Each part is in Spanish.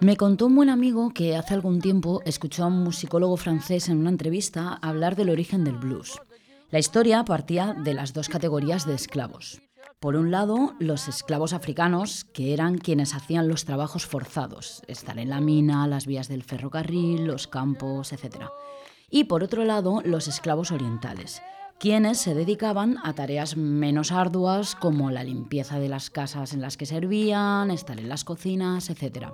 Me contó un buen amigo que hace algún tiempo escuchó a un musicólogo francés en una entrevista hablar del origen del blues. La historia partía de las dos categorías de esclavos. Por un lado, los esclavos africanos, que eran quienes hacían los trabajos forzados, estar en la mina, las vías del ferrocarril, los campos, etc. Y por otro lado, los esclavos orientales, quienes se dedicaban a tareas menos arduas como la limpieza de las casas en las que servían, estar en las cocinas, etc.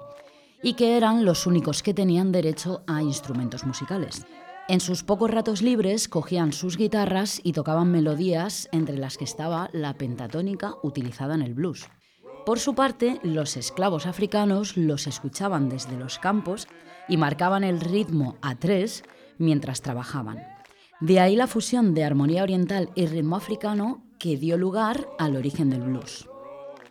Y que eran los únicos que tenían derecho a instrumentos musicales. En sus pocos ratos libres cogían sus guitarras y tocaban melodías entre las que estaba la pentatónica utilizada en el blues. Por su parte, los esclavos africanos los escuchaban desde los campos y marcaban el ritmo a tres mientras trabajaban. De ahí la fusión de armonía oriental y ritmo africano que dio lugar al origen del blues.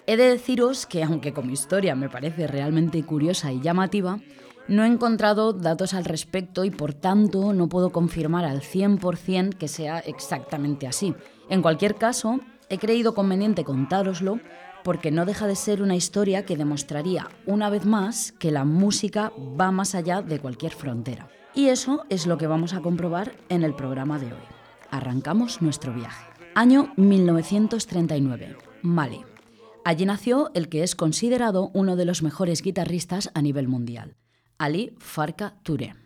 He de deciros que, aunque como historia me parece realmente curiosa y llamativa, no he encontrado datos al respecto y por tanto no puedo confirmar al 100% que sea exactamente así. En cualquier caso, he creído conveniente contároslo porque no deja de ser una historia que demostraría una vez más que la música va más allá de cualquier frontera. Y eso es lo que vamos a comprobar en el programa de hoy. Arrancamos nuestro viaje. Año 1939, Mali. Allí nació el que es considerado uno de los mejores guitarristas a nivel mundial, Ali Farka Touré.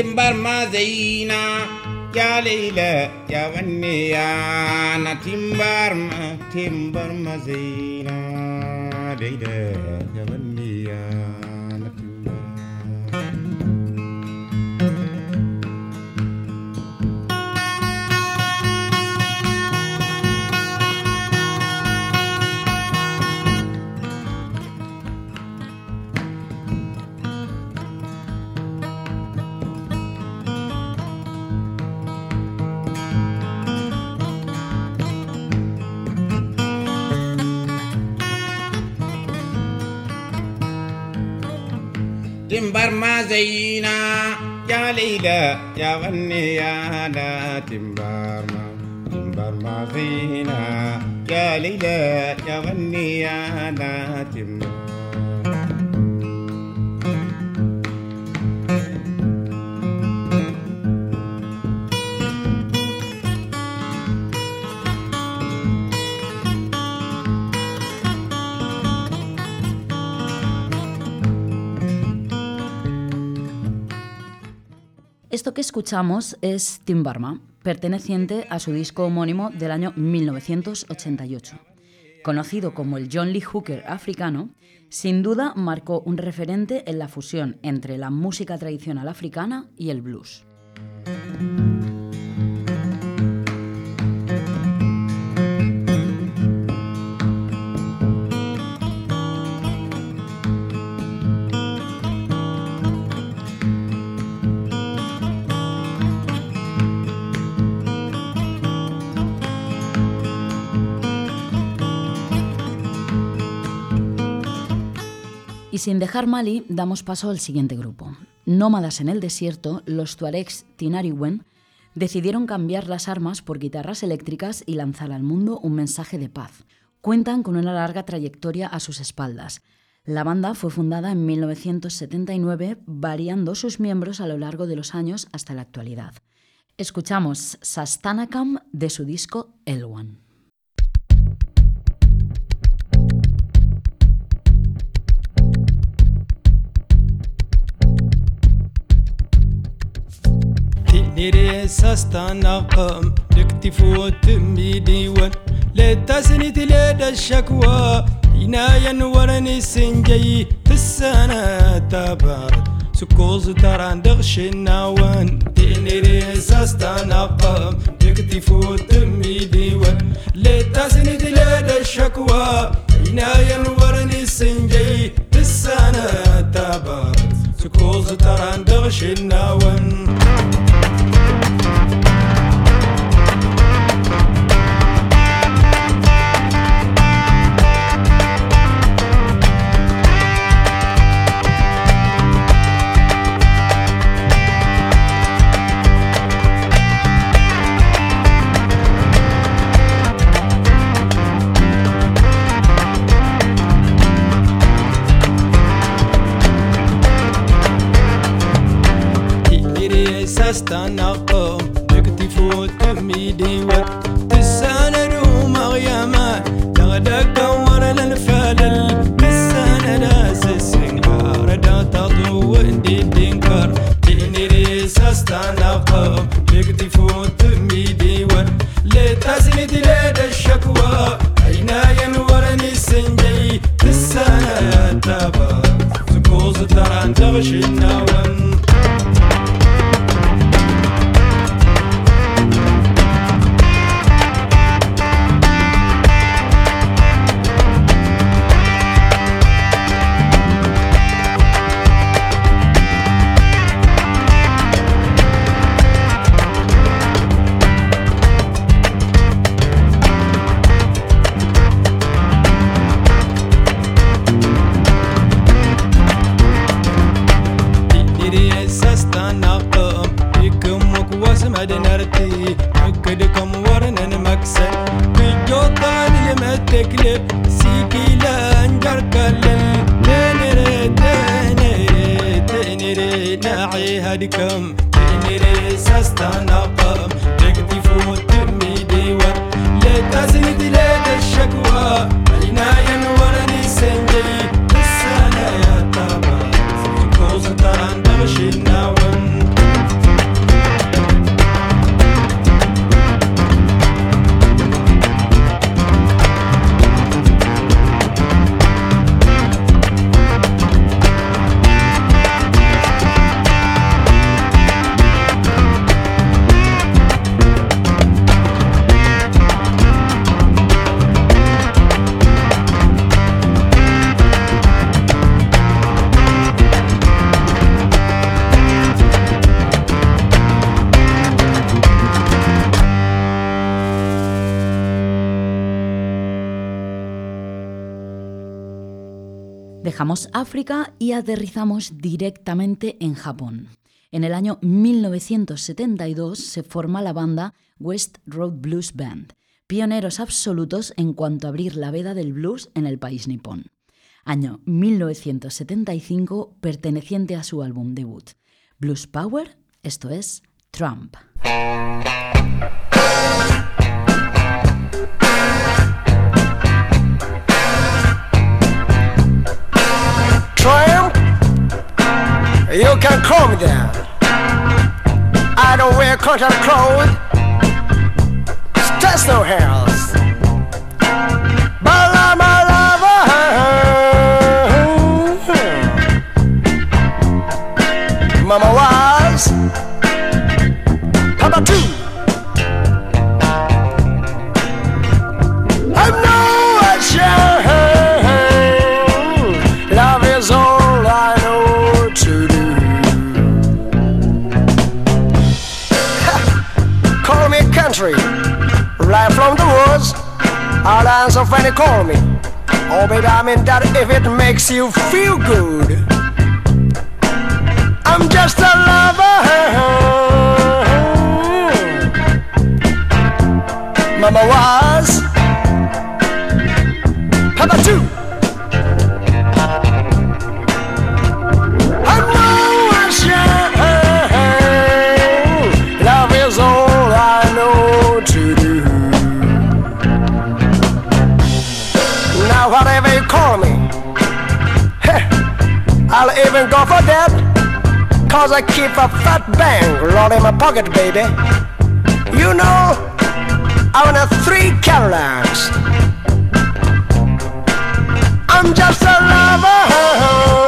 kimbar mazaina ya laila ya wanne na timbar timbar ya تمبر ما زينا يا ليلى يا غني يا لا تمبر ما تمبر ما زينا يا ليلى يا غني يا لا تمبر Esto que escuchamos es Timbarma, perteneciente a su disco homónimo del año 1988. Conocido como el John Lee Hooker africano, sin duda marcó un referente en la fusión entre la música tradicional africana y el blues. Sin dejar Mali, damos paso al siguiente grupo. Nómadas en el desierto, los tuaregs Tinariwen decidieron cambiar las armas por guitarras eléctricas y lanzar al mundo un mensaje de paz. Cuentan con una larga trayectoria a sus espaldas. La banda fue fundada en 1979, variando sus miembros a lo largo de los años hasta la actualidad. Escuchamos Sastanakam de su disco Elwan. نريسا تكتفو تمي وتميدي ون لتسني تلاد الشكوى هنا ينورني سنجي السنة تبارد سكوز تران دغشنا ساستان تنريسا تكتفو تمي وتميدي ون لتسني تلاد الشكوى هنا ينورني سنجي السنة تبارد سكوز تران دغش النوان Y aterrizamos directamente en Japón. En el año 1972 se forma la banda West Road Blues Band, pioneros absolutos en cuanto a abrir la veda del blues en el país nipón. Año 1975 perteneciente a su álbum debut, Blues Power, esto es Trump. You can me that. I don't wear cotton clothes, stress no hairs. You call me. Oh, baby, I mean that if it makes you feel good. I'm just a lover. Mama was, go for that. Cause I keep a fat bank roll in my pocket, baby. You know, I own a three Cadillacs. I'm just a lover.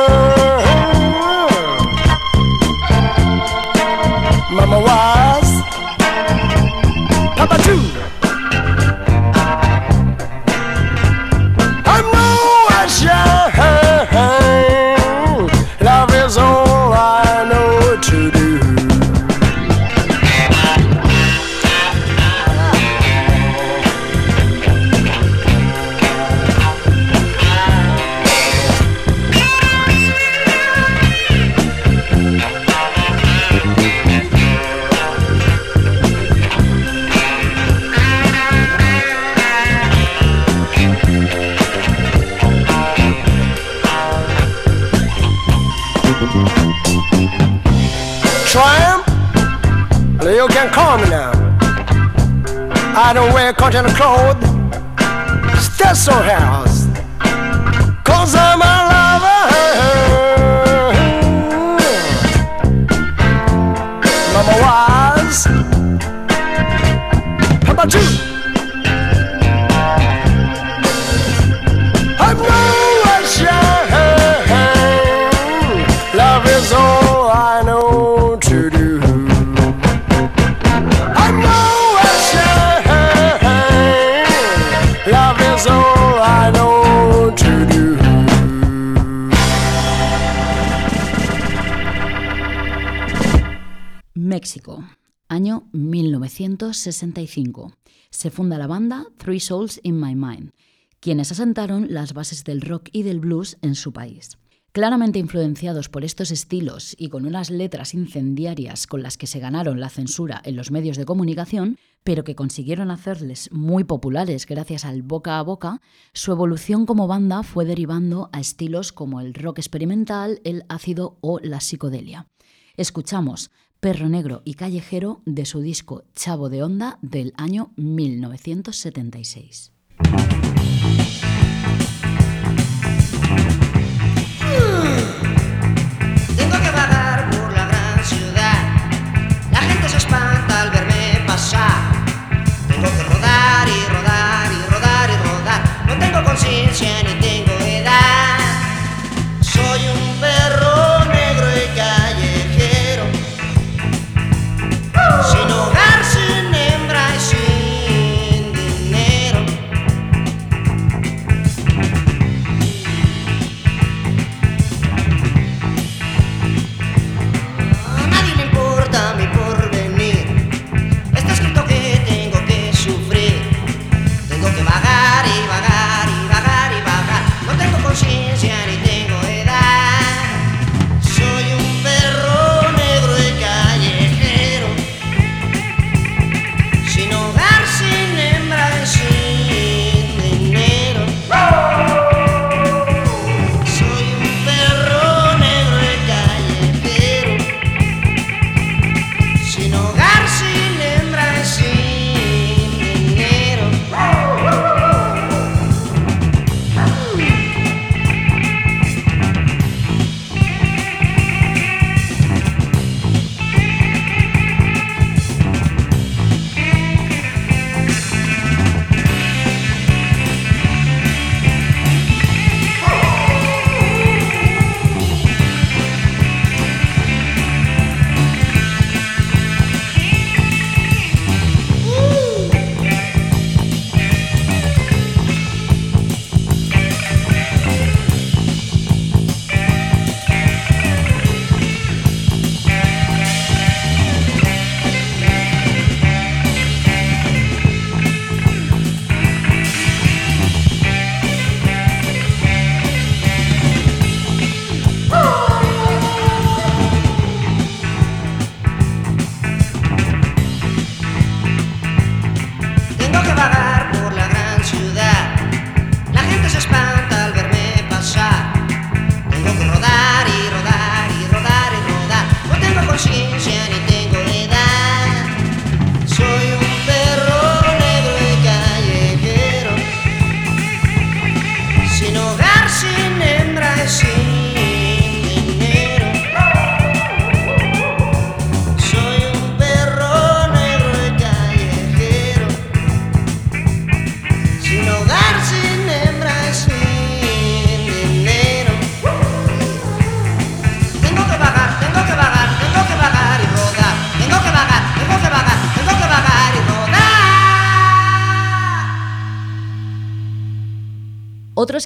cotton cloth. Stay so hard. México, año 1965. Se funda la banda Three Souls in My Mind, quienes asentaron las bases del rock y del blues en su país. Claramente influenciados por estos estilos y con unas letras incendiarias con las que se ganaron la censura en los medios de comunicación, pero que consiguieron hacerles muy populares gracias al boca a boca, su evolución como banda fue derivando a estilos como el rock experimental, el ácido o la psicodelia. Escuchamos Perro Negro y Callejero de su disco Chavo de Onda del año 1976. Tengo que vagar por la gran ciudad. La gente se espanta al verme pasar. Tengo que rodar y rodar y rodar y rodar. No tengo conciencia ni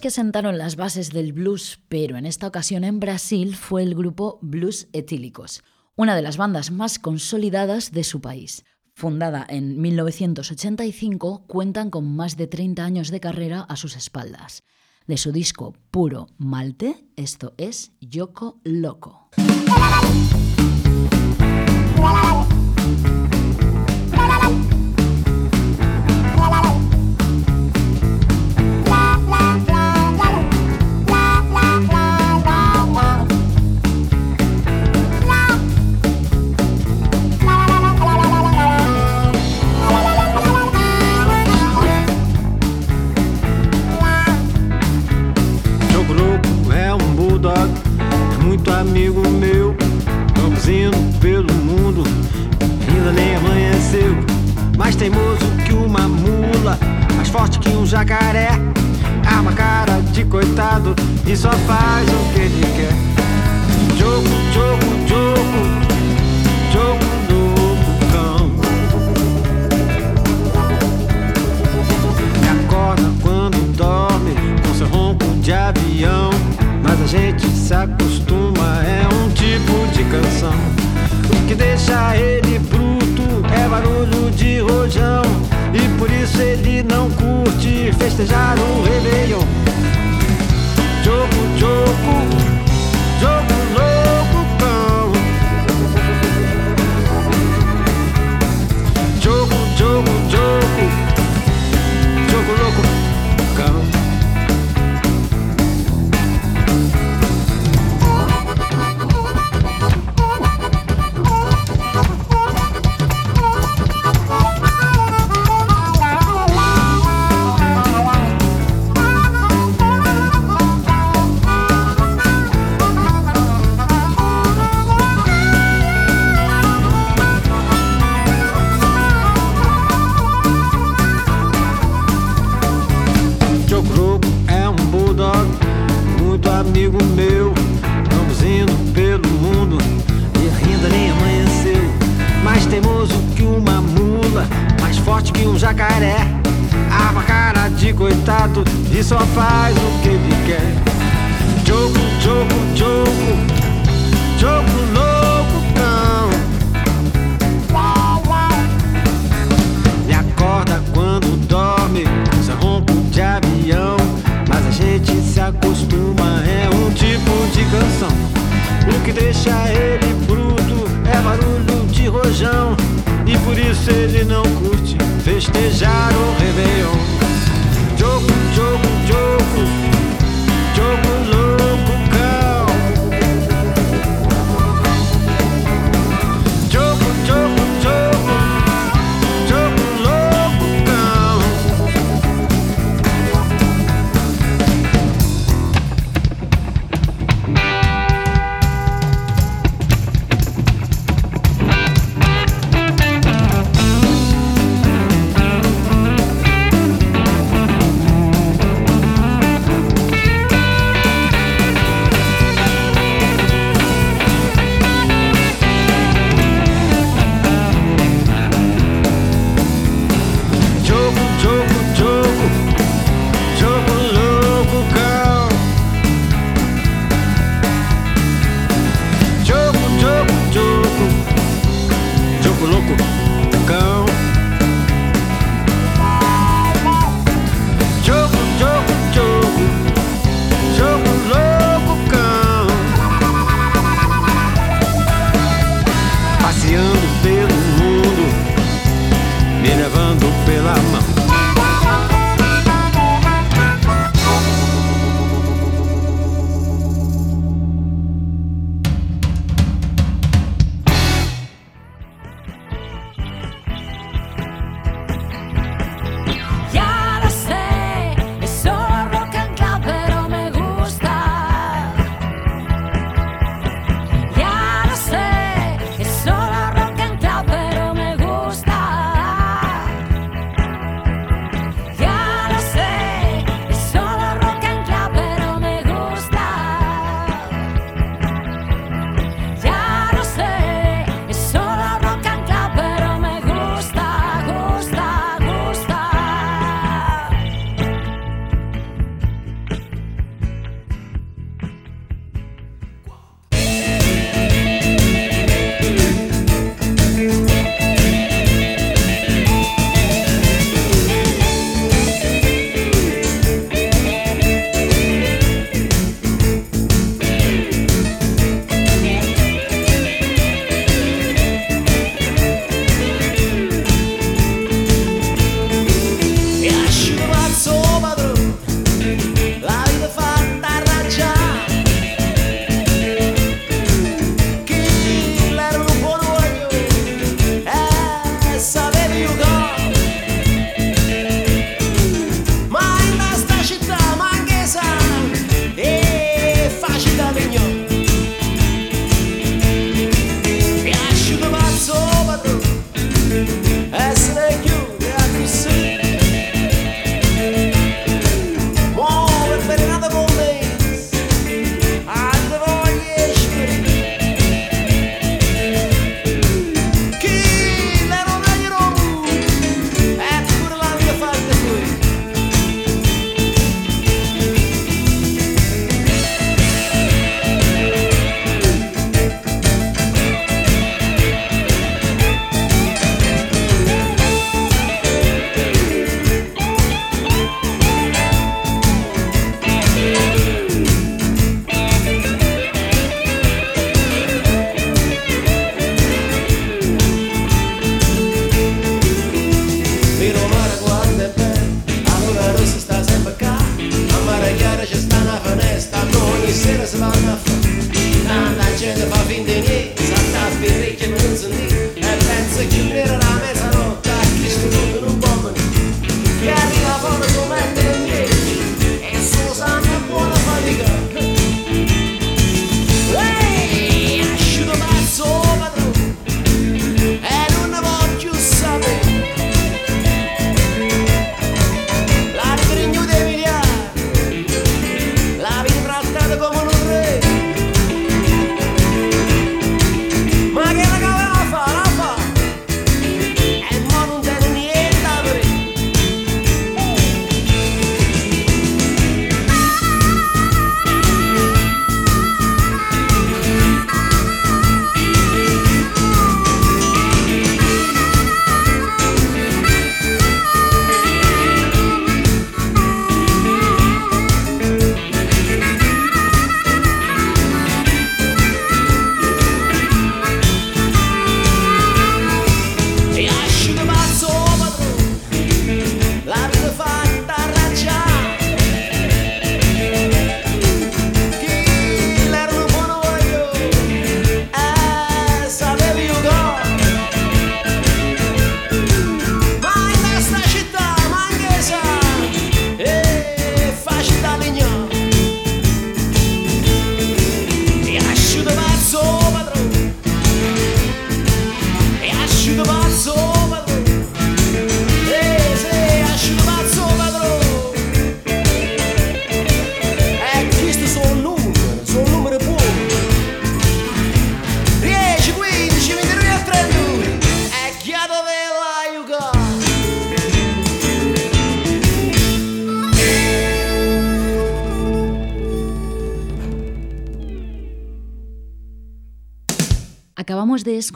Que sentaron las bases del blues, pero en esta ocasión en Brasil, fue el grupo Blues Etílicos, una de las bandas más consolidadas de su país. Fundada en 1985, cuentan con más de 30 años de carrera a sus espaldas. De su disco Puro Malte, esto es Yoko Loco. Teimoso que uma mula, mais forte que um jacaré. Arma cara de coitado e só faz o que ele quer. Jogo, jogo, jogo, jogo do cão. Me acorda quando dorme com seu ronco de avião. Mas a gente se acostuma, é um tipo de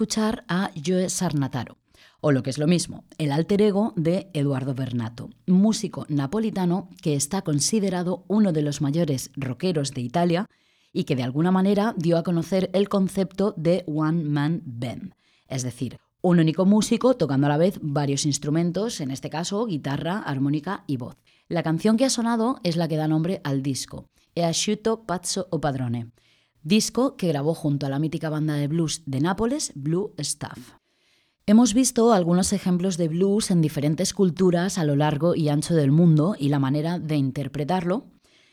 escuchar a Joe Sarnataro, o lo que es lo mismo, el alter ego de Eduardo Bernato, músico napolitano que está considerado uno de los mayores rockeros de Italia y que de alguna manera dio a conocer el concepto de One Man Band, es decir, un único músico tocando a la vez varios instrumentos, en este caso guitarra, armónica y voz. La canción que ha sonado es la que da nombre al disco, E asciutto pazzo o padrone, disco que grabó junto a la mítica banda de blues de Nápoles, Blue Staff. Hemos visto algunos ejemplos de blues en diferentes culturas a lo largo y ancho del mundo y la manera de interpretarlo,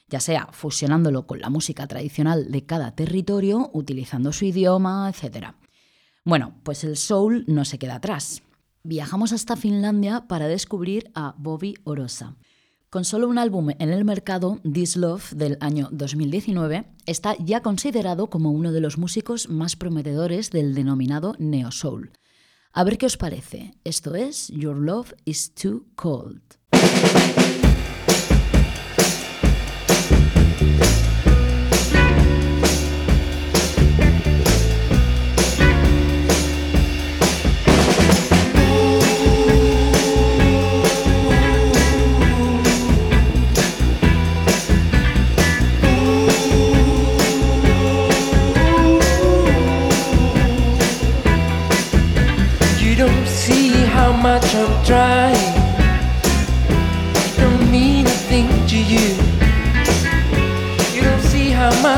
ya sea fusionándolo con la música tradicional de cada territorio, utilizando su idioma, etc. Bueno, pues el soul no se queda atrás. Viajamos hasta Finlandia para descubrir a Bobby Orosa. Con solo un álbum en el mercado, This Love del año 2019, está ya considerado como uno de los músicos más prometedores del denominado neo soul. A ver qué os parece. Esto es Your Love is Too Cold.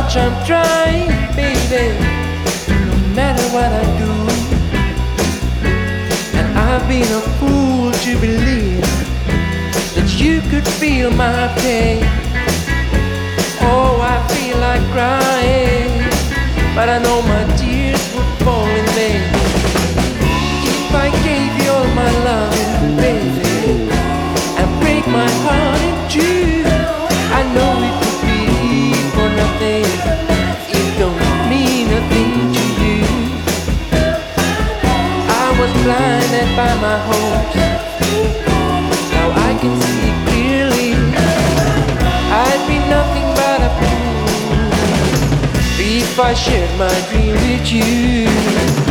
Much I'm trying, baby. No matter what I do. And I've been a fool to believe that you could feel my pain. Oh, I feel like crying, but I know my tears would fall in vain. If I gave you all my love, baby, and break my heart in two, I know it blinded by my hopes. Now I can see clearly. I'd be nothing but a fool if I shared my dream with you.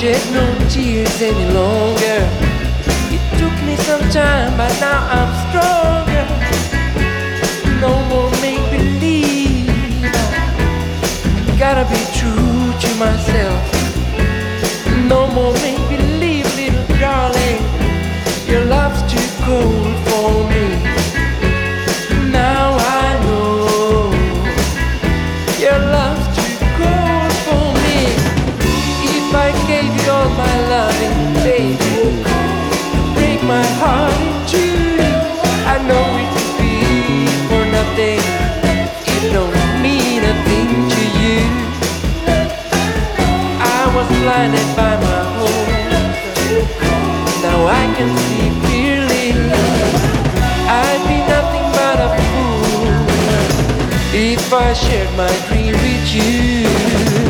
Shed no tears any longer. It took me some time, but now I'm stronger. No more make believe. Gotta be true to myself. No more make believe, little darling. Your love's too cold for me. Blinded by my hopes. Now I can see clearly. I'd be nothing but a fool if I shared my dream with you.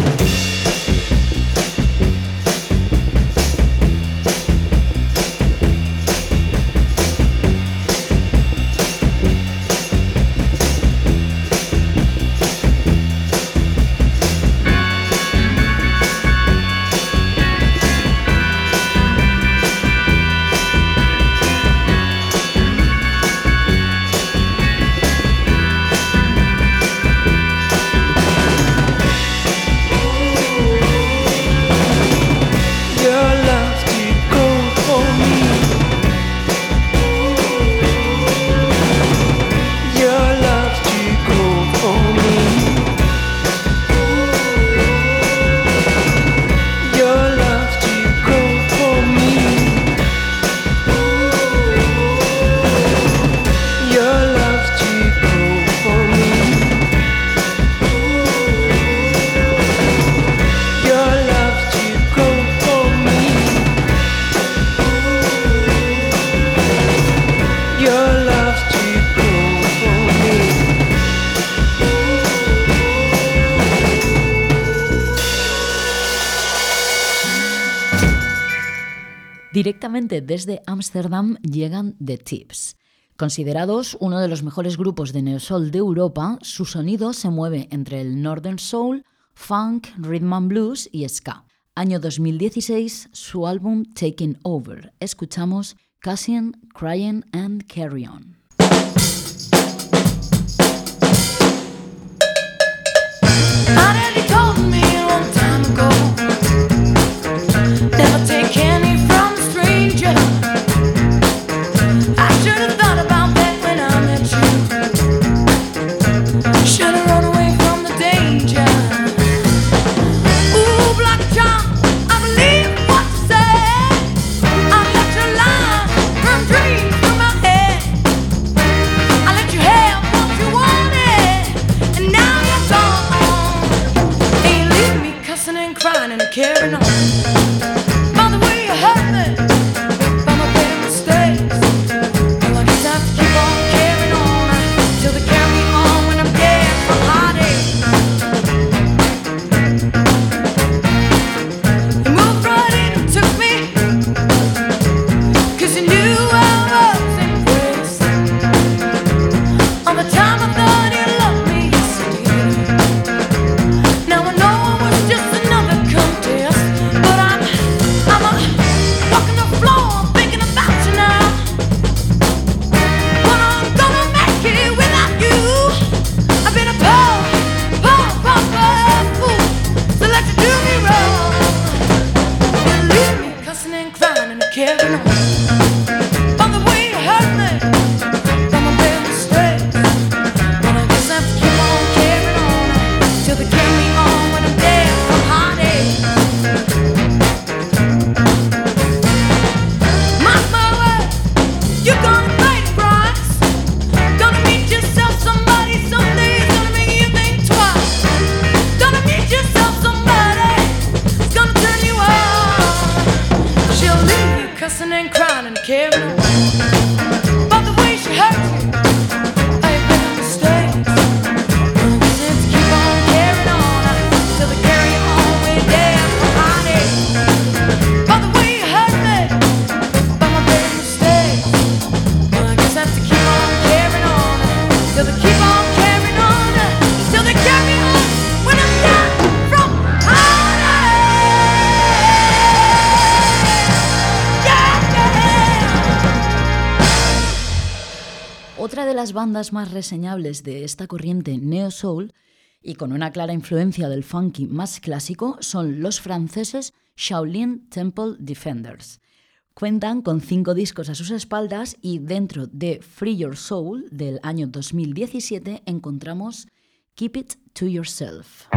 Desde Ámsterdam llegan The Tips. Considerados uno de los mejores grupos de neosol de Europa, su sonido se mueve entre el northern soul, funk, rhythm and blues y ska. Año 2016, su álbum Taking Over. Escuchamos Cassian, Crying and Carry On. las bandas más reseñables de esta corriente neo soul y con una clara influencia del funky más clásico son los franceses Shaolin Temple Defenders. Cuentan con cinco discos a sus espaldas y dentro de Free Your Soul del año 2017 encontramos Keep It to Yourself.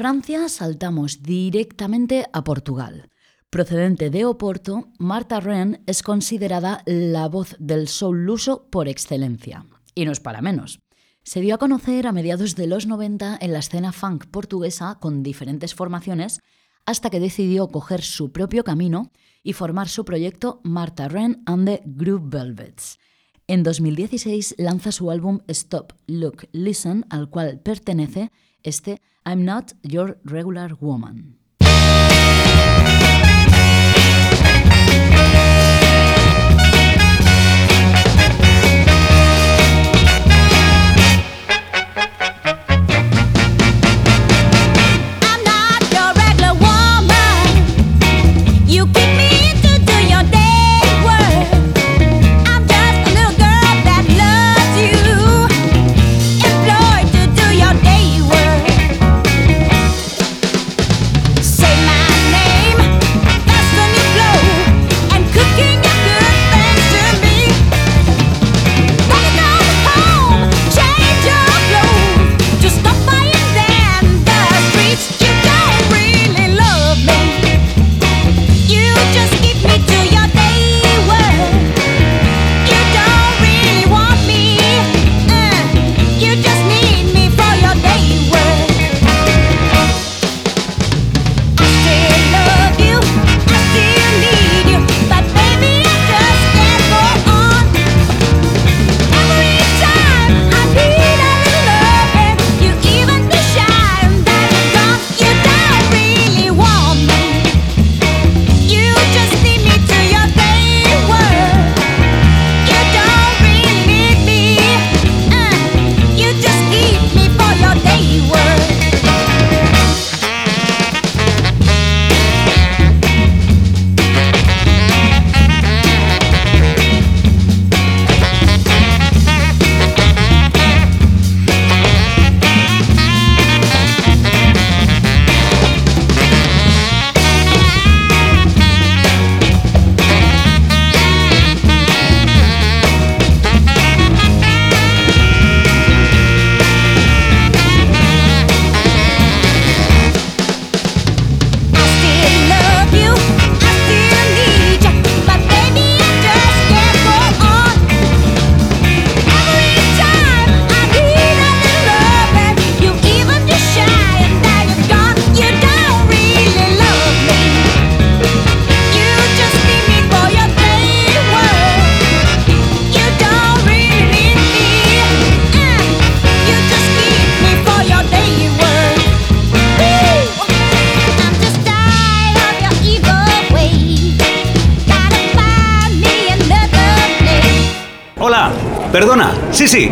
Francia saltamos directamente a Portugal. Procedente de Oporto, Marta Ren es considerada la voz del soul luso por excelencia. Y no es para menos. Se dio a conocer a mediados de los 90 en la escena funk portuguesa con diferentes formaciones hasta que decidió coger su propio camino y formar su proyecto Marta Ren and the Group Velvets. En 2016 lanza su álbum Stop, Look, Listen, al cual pertenece este I'm Not Your Regular Woman.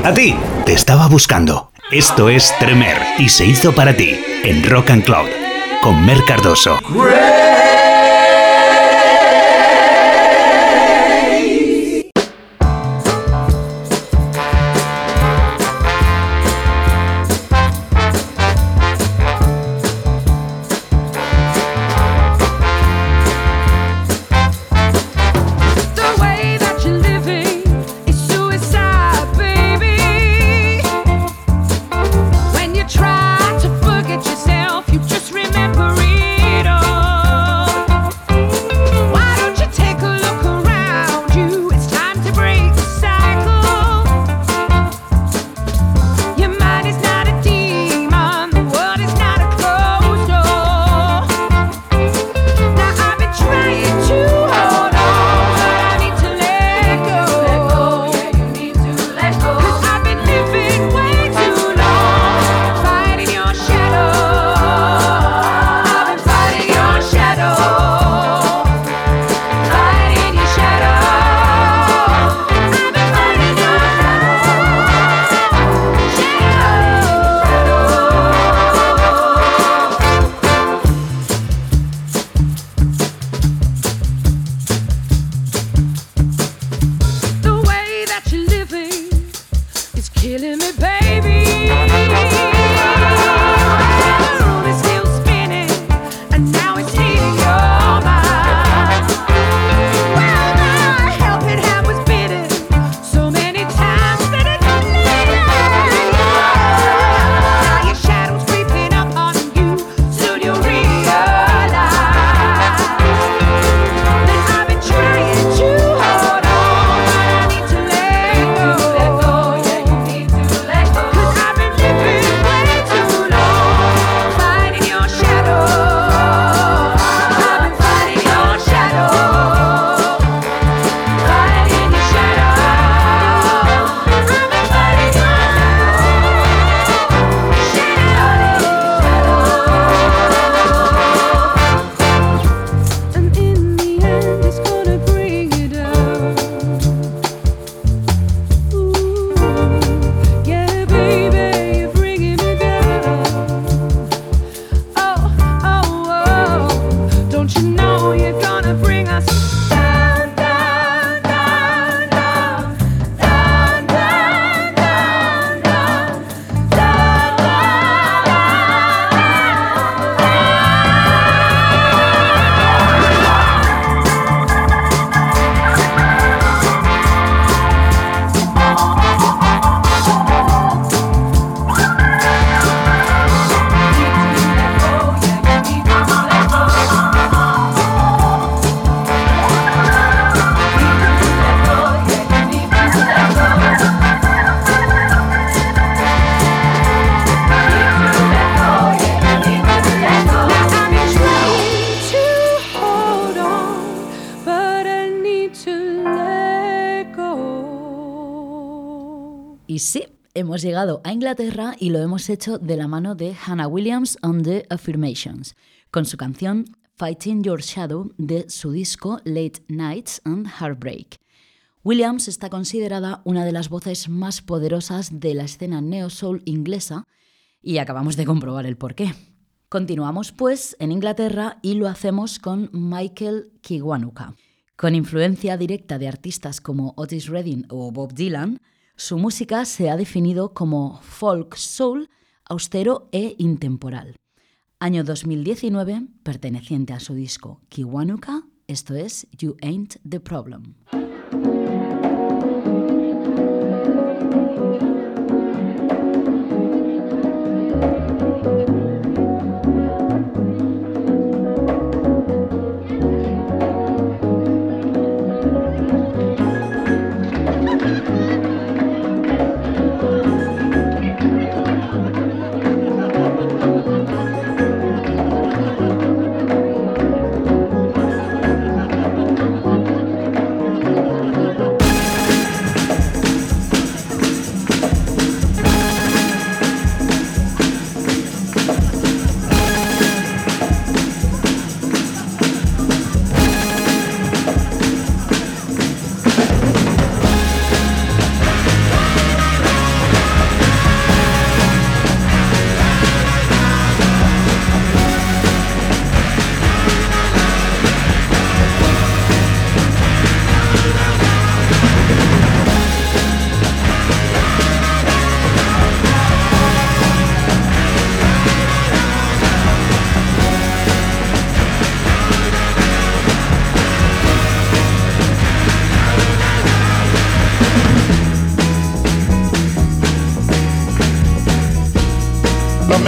A ti. Te estaba buscando. Esto es Tremer y se hizo para ti en Rock and Cloud con Mer Cardoso. Hemos llegado a Inglaterra y lo hemos hecho de la mano de Hannah Williams and the Affirmations, con su canción Fighting Your Shadow de su disco Late Nights and Heartbreak. Williams está considerada una de las voces más poderosas de la escena neo-soul inglesa y acabamos de comprobar el porqué. Continuamos pues en Inglaterra y lo hacemos con Michael Kiwanuka. Con influencia directa de artistas como Otis Redding o Bob Dylan, su música se ha definido como folk soul, austero e intemporal. Año 2019, perteneciente a su disco Kiwanuka, esto es You Ain't the Problem.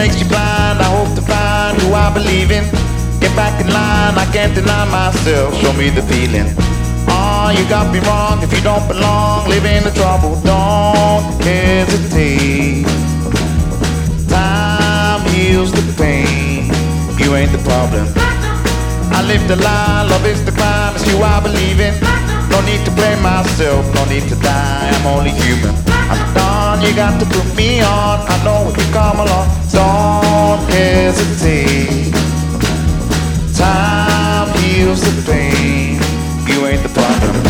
Makes you blind? I hope to find who I believe in. Get back in line, I can't deny myself. Show me the feeling. Ah, you got me wrong if you don't belong. Live in the trouble, don't hesitate. Time heals the pain. You ain't the problem. I live the lie, love is the crime. It's you I believe in. No need to blame myself, no need to die. I'm only human. I'm done, you got to put me on. I know when you come along, don't hesitate. Time heals the pain. You ain't the problem.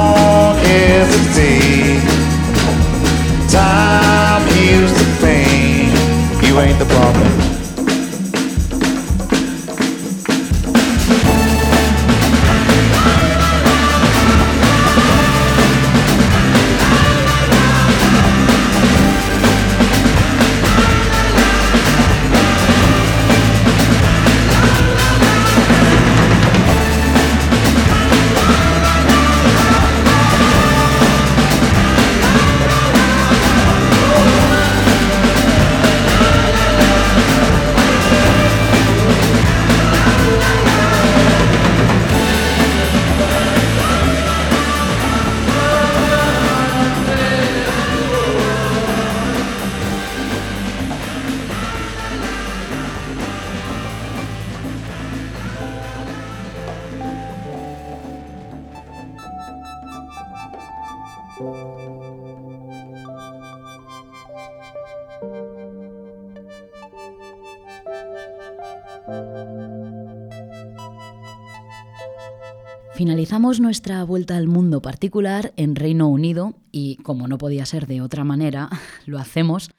Finalizamos nuestra vuelta al mundo particular en Reino Unido y, como no podía ser de otra manera, lo hacemos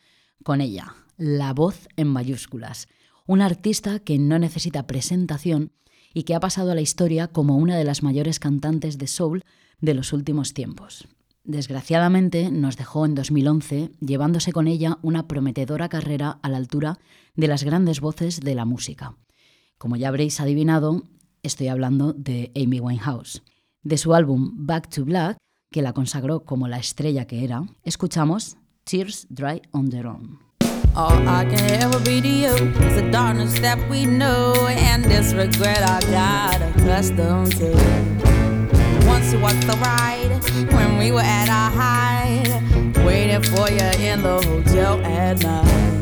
con ella, la voz en mayúsculas. una artista que no necesita presentación y que ha pasado a la historia como una de las mayores cantantes de soul de los últimos tiempos. Desgraciadamente nos dejó en 2011, llevándose con ella una prometedora carrera a la altura de las grandes voces de la música. Como ya habréis adivinado, estoy hablando de Amy Winehouse. De su álbum Back to Black, que la consagró como la estrella que era, escuchamos Tears Dry on Their Own. The ride when we were at height, waiting for you in the hotel at night.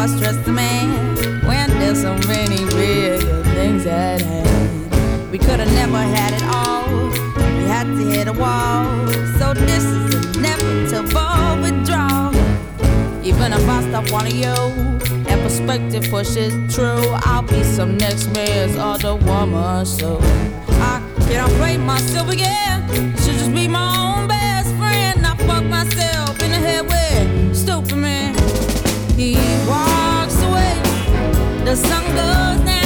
I stress the man when there's so many bigger things at hand? We could have never had it all. We had to hit a wall. So this is inevitable withdrawal. Even if I stop wanting you and perspective pushes true, I'll be some next man's other woman. So I can't play myself again. The sun goes down.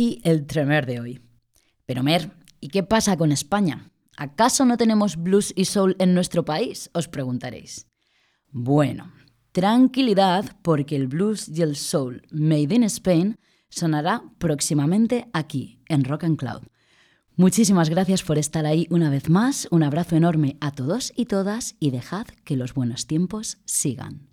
Aquí el Tremer de hoy. Pero Mer, ¿y qué pasa con España? ¿Acaso no tenemos blues y soul en nuestro país? Os preguntaréis. Bueno, tranquilidad porque el blues y el soul Made in Spain sonará próximamente aquí, en Rock and Cloud. Muchísimas gracias por estar ahí una vez más, un abrazo enorme a todos y todas y dejad que los buenos tiempos sigan.